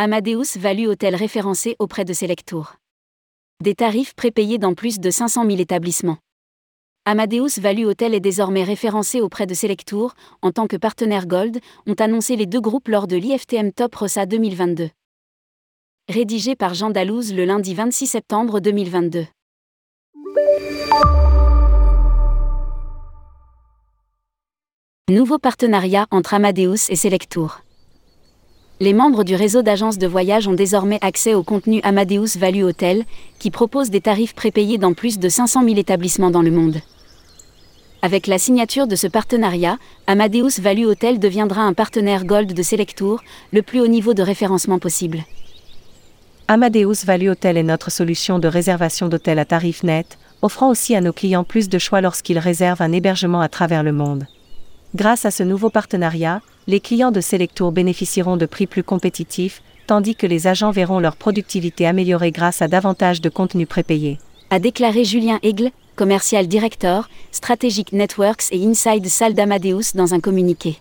Amadeus Value Hôtel référencé auprès de Selectour. Des tarifs prépayés dans plus de 500 000 établissements. Amadeus Value Hotel est désormais référencé auprès de Selectour, en tant que partenaire Gold, ont annoncé les deux groupes lors de l'IFTM Top Rossa 2022. Rédigé par Jean Dalouse le lundi 26 septembre 2022. Nouveau partenariat entre Amadeus et Selectour. Les membres du réseau d'agences de voyage ont désormais accès au contenu Amadeus Value Hotel, qui propose des tarifs prépayés dans plus de 500 000 établissements dans le monde. Avec la signature de ce partenariat, Amadeus Value Hotel deviendra un partenaire Gold de Selectour, le plus haut niveau de référencement possible. Amadeus Value Hotel est notre solution de réservation d'hôtels à tarif net, offrant aussi à nos clients plus de choix lorsqu'ils réservent un hébergement à travers le monde. Grâce à ce nouveau partenariat, les clients de Selectour bénéficieront de prix plus compétitifs, tandis que les agents verront leur productivité améliorée grâce à davantage de contenu prépayé. A déclaré Julien Aigle, commercial director, Strategic Networks et Inside Salle d'Amadeus dans un communiqué.